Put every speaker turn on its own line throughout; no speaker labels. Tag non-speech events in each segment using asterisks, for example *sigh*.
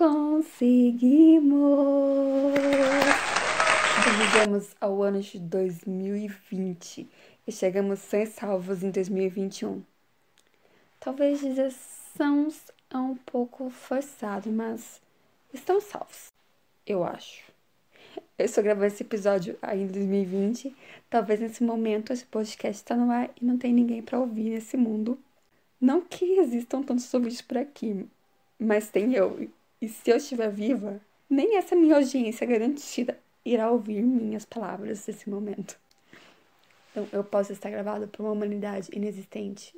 conseguimos! Sobrevivemos ao ano de 2020 e chegamos sem salvos em 2021. Talvez dizer sãos é um pouco forçado, mas estão salvos, eu acho. Eu estou gravando esse episódio ainda em 2020. Talvez nesse momento esse podcast está no ar e não tem ninguém para ouvir nesse mundo. Não que existam tantos ouvintes por aqui, mas tem eu. E se eu estiver viva, nem essa minha audiência garantida irá ouvir minhas palavras nesse momento. Então, eu posso estar gravado por uma humanidade inexistente.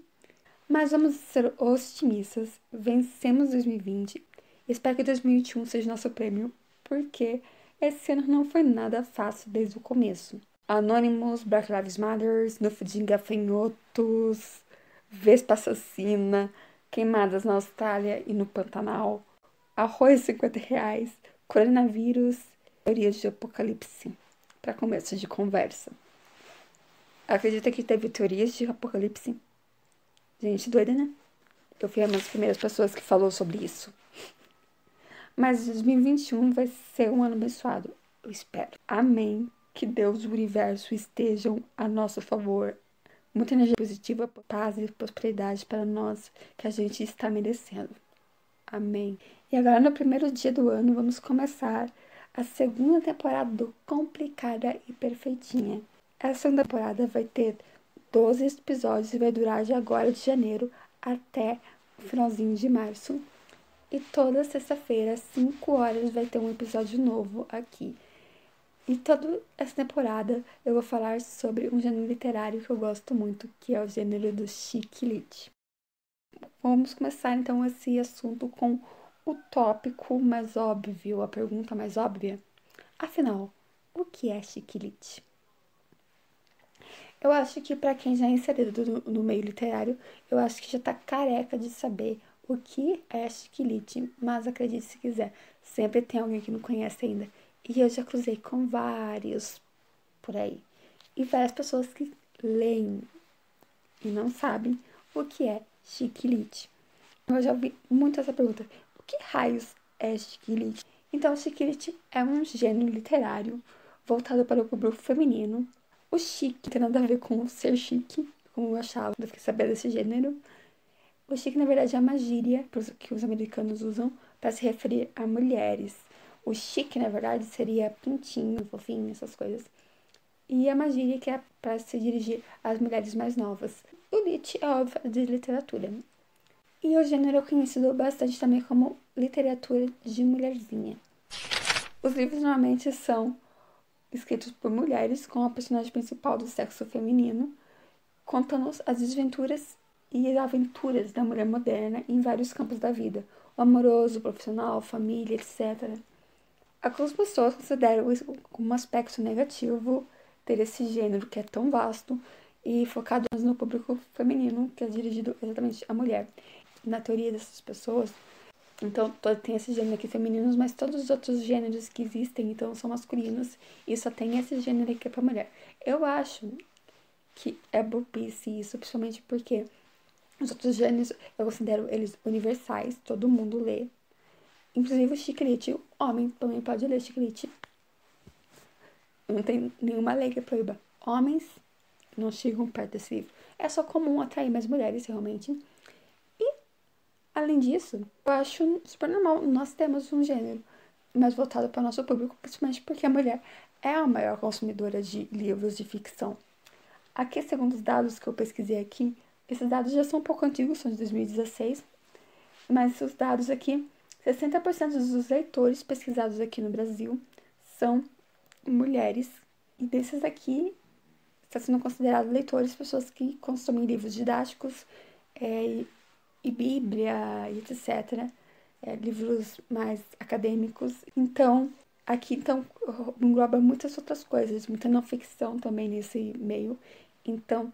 Mas vamos ser otimistas. Vencemos 2020. Espero que 2021 seja nosso prêmio, porque esse ano não foi nada fácil desde o começo. Anônimos, Black Lives Matter, Snuff de gafanhotos, Vespa assassina, queimadas na Austrália e no Pantanal, arroz 50 reais, coronavírus, teorias de apocalipse. Para começo de conversa. Acredita que teve teorias de apocalipse? Gente doida, né? Eu fui uma das primeiras pessoas que falou sobre isso. Mas 2021 vai ser um ano abençoado. Eu espero. Amém. Que Deus e o universo estejam a nosso favor muita energia positiva, paz e prosperidade para nós que a gente está merecendo. Amém. E agora, no primeiro dia do ano, vamos começar a segunda temporada do Complicada e Perfeitinha. Essa segunda temporada vai ter 12 episódios e vai durar de agora de janeiro até o finalzinho de março. E toda sexta-feira, às 5 horas, vai ter um episódio novo aqui. E toda essa temporada eu vou falar sobre um gênero literário que eu gosto muito, que é o gênero do chique lit. Vamos começar então esse assunto com o tópico mais óbvio, a pergunta mais óbvia. Afinal, o que é chique lit? Eu acho que para quem já é inserido no, meio literário, eu acho que já está careca de saber o que é chique lit, mas acredite se quiser, sempre tem alguém que não conhece ainda. E eu já cruzei com vários por aí. E várias pessoas que leem e não sabem o que é chiquilite. Eu já ouvi muito essa pergunta: o que raios é chiquilite? Então, chiquilite é um gênero literário voltado para o público feminino. O chique tem nada a ver com ser chique, como eu achava, eu fiquei sabendo desse gênero. O chique, na verdade, é uma gíria que os americanos usam para se referir a mulheres. O chique, na verdade, seria pintinho, fofinho, essas coisas. E a magia que é para se dirigir às mulheres mais novas. O lit é óbvio de literatura. E o gênero é conhecido bastante também como literatura de mulherzinha. Os livros normalmente são escritos por mulheres com a personagem principal do sexo feminino, contando as desventuras e aventuras da mulher moderna em vários campos da vida, o amoroso, profissional, família, etc. Algumas pessoas consideram como um aspecto negativo ter esse gênero que é tão vasto e focado no público feminino, que é dirigido exatamente à mulher. Na teoria dessas pessoas, então tem esse gênero aqui femininos, mas todos os outros gêneros que existem, então, são masculinos e só tem esse gênero aqui para mulher. Eu acho que é burrice isso, principalmente porque os outros gêneros eu considero eles universais, todo mundo lê, Inclusive o chiclete, homem também pode ler chiclete. Não tem nenhuma lei que proíba. Homens não chegam perto desse livro. É só comum atrair mais mulheres, realmente. E, além disso, eu acho super normal. Nós temos um gênero mais voltado para o nosso público, principalmente porque a mulher é a maior consumidora de livros de ficção. Aqui, segundo os dados que eu pesquisei aqui, esses dados já são um pouco antigos, são de 2016, mas os dados aqui 60% dos leitores pesquisados aqui no Brasil são mulheres, e desses aqui está sendo considerado leitores pessoas que consomem livros didáticos é, e, e, Bíblia, e etc. É, livros mais acadêmicos. Então, aqui então engloba muitas outras coisas, muita não ficção também nesse meio. Então,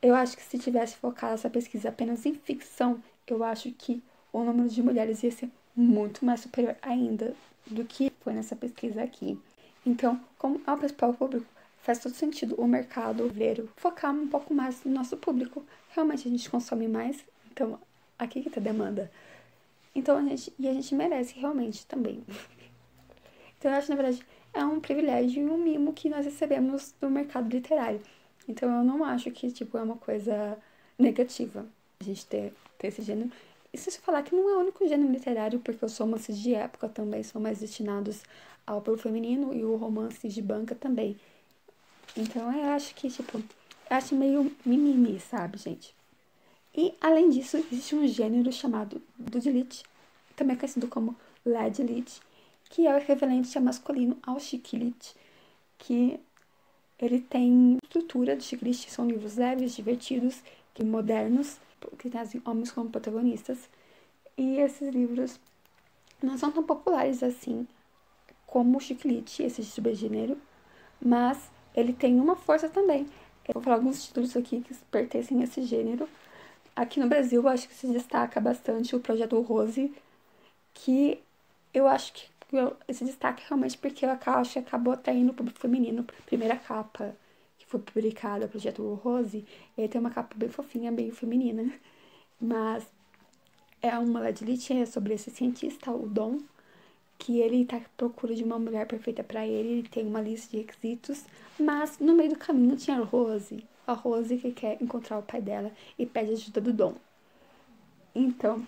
eu acho que se tivesse focado essa pesquisa apenas em ficção, eu acho que o número de mulheres ia ser muito mais superior ainda do que foi nessa pesquisa aqui. Então, como é o principal público, faz todo sentido o mercado ver focar um pouco mais no nosso público. Realmente a gente consome mais, então aqui que tá demanda. Então a gente, e a gente merece realmente também. *laughs* Então eu acho, na verdade, é um privilégio e um mimo que nós recebemos do mercado literário. Então eu não acho que, tipo, é uma coisa negativa a gente ter, ter esse gênero. E se eu falar que não é o único gênero literário, porque os romances de época também são mais destinados ao público feminino e o romance de banca também. Então eu acho que, tipo, eu acho meio mimimi, sabe, gente? E além disso, existe um gênero chamado Dudilite, também conhecido como Ledilite, que é o equivalente a masculino ao chiquilite, que ele tem estrutura de chiquilite, são livros leves, divertidos e modernos, que trazem homens como protagonistas. E esses livros não são tão populares assim como o chiclete, esse subgênero, mas ele tem uma força também. Eu vou falar alguns títulos aqui que pertencem a esse gênero. Aqui no Brasil, eu acho que se destaca bastante o Projeto Rose, que eu acho que esse destaque realmente porque a caixa acabou atraindo o público feminino. Primeira capa que foi publicada, o Projeto Rose, ele tem uma capa bem fofinha, bem feminina. Mas é uma Ledlit, é sobre esse cientista, o Dom, que ele está à procura de uma mulher perfeita para ele, ele tem uma lista de requisitos, mas no meio do caminho tinha a Rose, a Rose que quer encontrar o pai dela e pede ajuda do Dom. Então,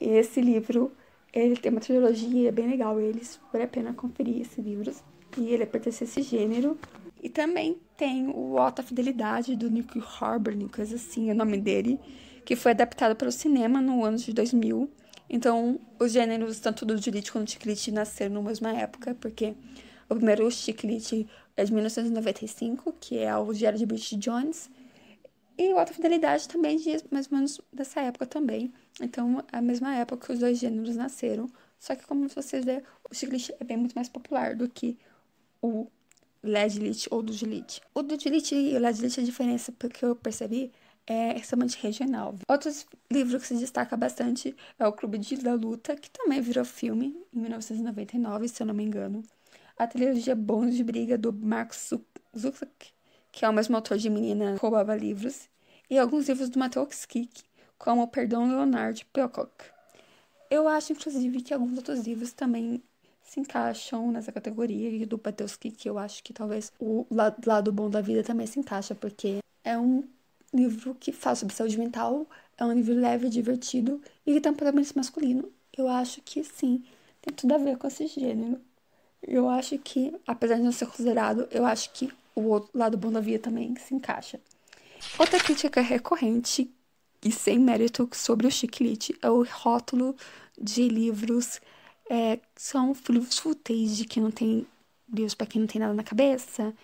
esse livro, ele tem uma trilogia bem legal, eles vale a pena conferir esse livro, e ele pertence a esse gênero. E também tem o Alta Fidelidade, do Nick Horburn, coisa assim, é o nome dele, que foi adaptado para o cinema no ano de 2000. Então, os gêneros, tanto do Judite quanto do Chiclete, nasceram na mesma época, porque o primeiro Chiclete é de 1995, que é o Diário de Bridget Jones, e o Alta Fidelidade também de mais ou menos dessa época também. Então, é a mesma época que os dois gêneros nasceram. Só que, como vocês vê, o Chiclete é bem muito mais popular do que o Ledlit ou do Gilite. O do e o Ledlit, a diferença que eu percebi é extremamente regional. Outros livros que se destaca bastante é o Clube de da Luta, que também virou filme em 1999, se eu não me engano. A trilogia Bons de Briga, do Marcos Zucek, que é o mesmo autor de Menina Roubava Livros. E alguns livros do Mateusz Kik, como Perdão Leonard Peacock. Eu acho, inclusive, que alguns outros livros também se encaixam nessa categoria e do Mateusz Kik, eu acho que talvez o lado bom da vida também se encaixa, porque é um livro que fala sobre saúde mental, é um livro leve, divertido e que tem um protagonista masculino. Eu acho que sim, tem tudo a ver com esse gênero. Eu acho que, apesar de não ser considerado, eu acho que o outro lado bom da vida também se encaixa. Outra crítica recorrente e sem mérito sobre o chiclete é o rótulo de livros é, são livros fúteis, de que não tem livros para quem não tem nada na cabeça,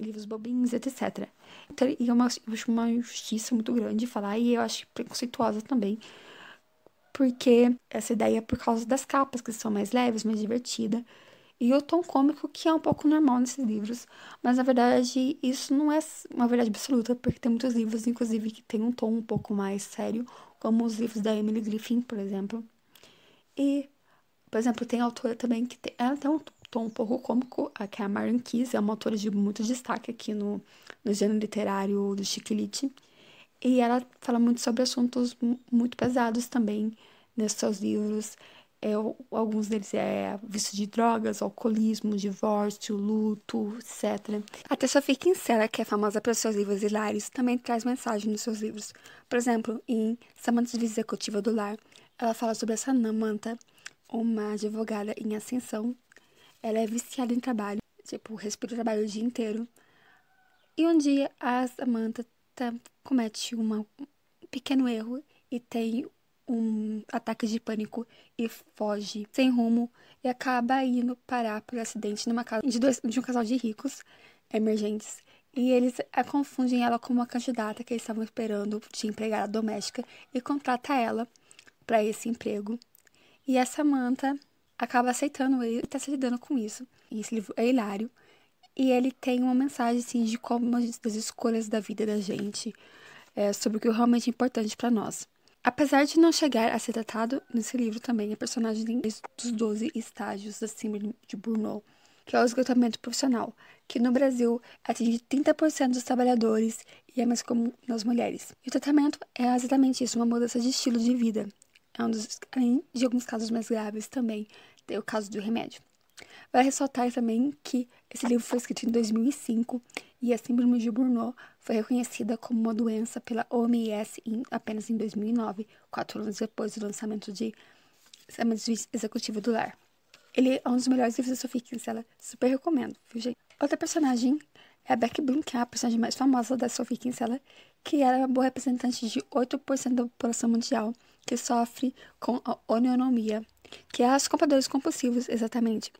livros bobinhos, etc. Então, e é uma, eu acho uma injustiça muito grande falar, e eu acho preconceituosa também, porque essa ideia é por causa das capas, que são mais leves, mais divertidas, e o tom cômico, que é um pouco normal nesses livros, mas na verdade isso não é uma verdade absoluta, porque tem muitos livros, inclusive, que tem um tom um pouco mais sério, como os livros da Emily Griffin, por exemplo. E, por exemplo, tem autora também que tem, ela tem um tom um pouco cômico, que é a Marion Keys, é uma autora de muito destaque aqui no, no gênero literário do Chiquilite. E ela fala muito sobre assuntos muito pesados também nesses seus livros. É, alguns deles é vício de drogas, alcoolismo, divórcio, luto, etc. Até Sophie Kinsella, que é famosa pelos seus livros hilários, também traz mensagem nos seus livros. Por exemplo, em Samantha de Executiva do Lar, ela fala sobre a Samantha, uma advogada em ascensão ela é viciada em trabalho, tipo, respira o trabalho o dia inteiro. E um dia a Samantha tá, comete uma, um pequeno erro e tem um ataque de pânico e foge sem rumo e acaba indo parar por acidente numa casa de, dois, de um casal de ricos emergentes. E eles a confundem ela com uma candidata que eles estavam esperando de empregada doméstica e contrata ela para esse emprego. E a Samantha acaba aceitando ele e tá se lidando com isso. E esse livro é hilário. E ele tem uma mensagem, assim, de como as escolhas da vida da gente, é, sobre o que é realmente importante para nós. Apesar de não chegar a ser tratado nesse livro também, a personagem tem dos 12 estágios da síndrome de Burnout, que é o esgotamento profissional, que no Brasil atinge 30% dos trabalhadores e é mais comum nas mulheres. E o tratamento é exatamente isso, uma mudança de estilo de vida, é um dos, além de alguns casos mais graves também, tem o caso do remédio. Vale ressaltar também que esse livro foi escrito em 2005 e a síndrome de Burnout foi reconhecida como uma doença pela OMS em, apenas em 2009, quatro anos depois do lançamento de Executivo do Lar. Ele é um dos melhores livros da Sophie Kinsella, super recomendo, viu, gente? Outra personagem é a Becky Bloom, que é a personagem mais famosa da Sophie Kinsella, que era uma boa representante de 8% da população mundial que sofre com a onionomia, que é os compradores compulsivos, exatamente.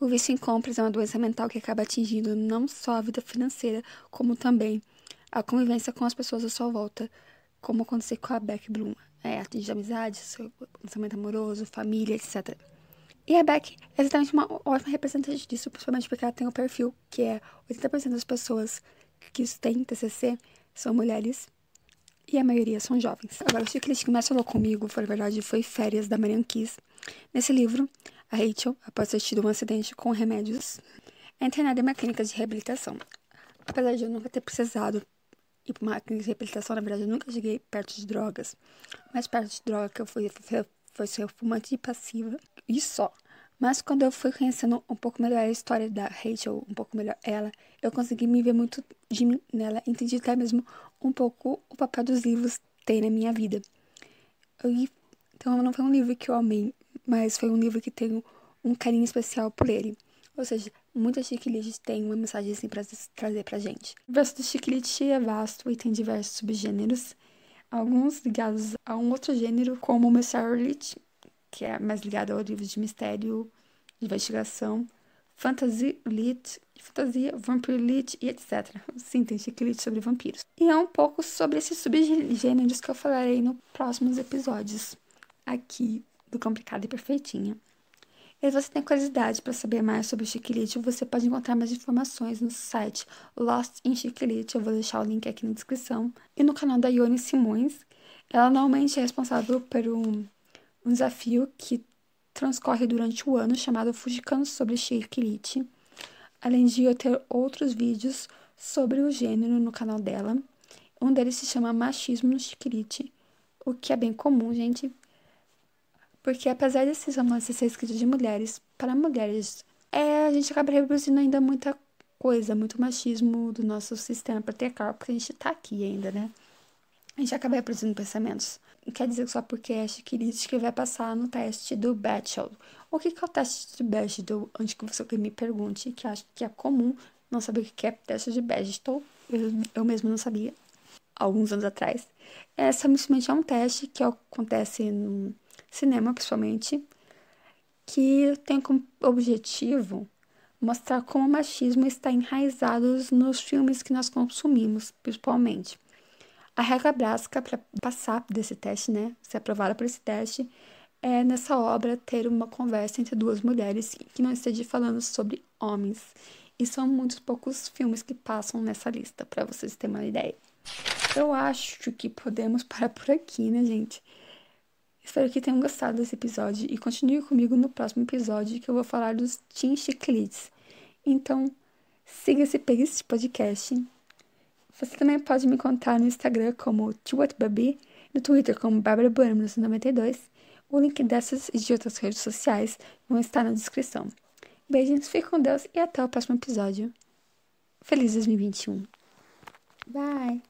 O vício em compras é uma doença mental que acaba atingindo não só a vida financeira, como também a convivência com as pessoas à sua volta, como aconteceu com a Beck Bloom. É, atingir amizade, pensamento amoroso, família, etc. E a Beck é exatamente uma ótima representante disso, principalmente porque ela tem um perfil que é 80% das pessoas que têm TCC são mulheres e a maioria são jovens. Agora, o ciclista que mais falou comigo, foi, verdade, foi Férias, da Marianne Kiss. Nesse livro, a Rachel, após ter tido um acidente com remédios, é internada em uma clínica de reabilitação. Apesar de eu nunca ter precisado ir para uma clínica de reabilitação, na verdade eu nunca cheguei perto de drogas. Mas perto de droga que eu fui foi, ser fumante e passiva e só. Mas quando eu fui conhecendo um pouco melhor a história da Rachel, um pouco melhor ela, eu consegui me ver muito de mim nela, entendi até mesmo um pouco o papel dos livros tem na minha vida. E, então não foi um livro que eu amei, mas foi um livro que tenho um carinho especial por ele. Ou seja, muitas chicletes têm uma mensagem assim para trazer pra gente. O verso do chiclete é vasto e tem diversos subgêneros, alguns ligados a um outro gênero, como o Mystery que é mais ligado ao livro de mistério, investigação, fantasy lit, fantasia, vampire lit e etc. Sim, tem chiclete sobre vampiros. E é um pouco sobre esses subgêneros que eu falarei nos próximos episódios aqui do Complicado e Perfeitinha. E se você tem curiosidade para saber mais sobre o Chiquilite, você pode encontrar mais informações no site Lost in Chiquilite, eu vou deixar o link aqui na descrição, e no canal da Ione Simões. Ela normalmente é responsável por um, um desafio que transcorre durante o ano chamado Fugicando sobre Chiquilite, além de eu ter outros vídeos sobre o gênero no canal dela. Um deles se chama Machismo no Chiquilite, o que é bem comum, gente. Porque apesar desses romances ser escritos de mulheres para mulheres, é, a gente acaba reproduzindo ainda muita coisa, muito machismo do nosso sistema patriarcal, porque a gente tá aqui ainda, né? A gente acaba reproduzindo pensamentos. Quer dizer só porque é chiquilite que vai passar no teste do Bachelor. O que, é o teste de Bachelor? Antes que você me pergunte, que acho que é comum não saber o que é teste de Bachelor. Eu, eu mesmo não sabia, alguns anos atrás. É simplesmente é um teste que acontece no cinema principalmente, que tem como objetivo mostrar como o machismo está enraizado nos filmes que nós consumimos, principalmente. A regra básica para passar desse teste, né, ser aprovada por esse teste, é nessa obra ter uma conversa entre duas mulheres que não esteja falando sobre homens. E são muitos poucos filmes que passam nessa lista, para vocês terem uma ideia. Eu acho que podemos parar por aqui, né, gente? Espero que tenham gostado desse episódio e continue comigo no próximo episódio que eu vou falar dos Teen Chicletes. Então, siga esse podcast. Você também pode me contar no Instagram como TWhatBaby, no Twitter como Bárbara 92 O link dessas e de outras redes sociais vão estar na descrição. Beijinhos, fique com Deus e até o próximo episódio. Feliz 2021. Bye!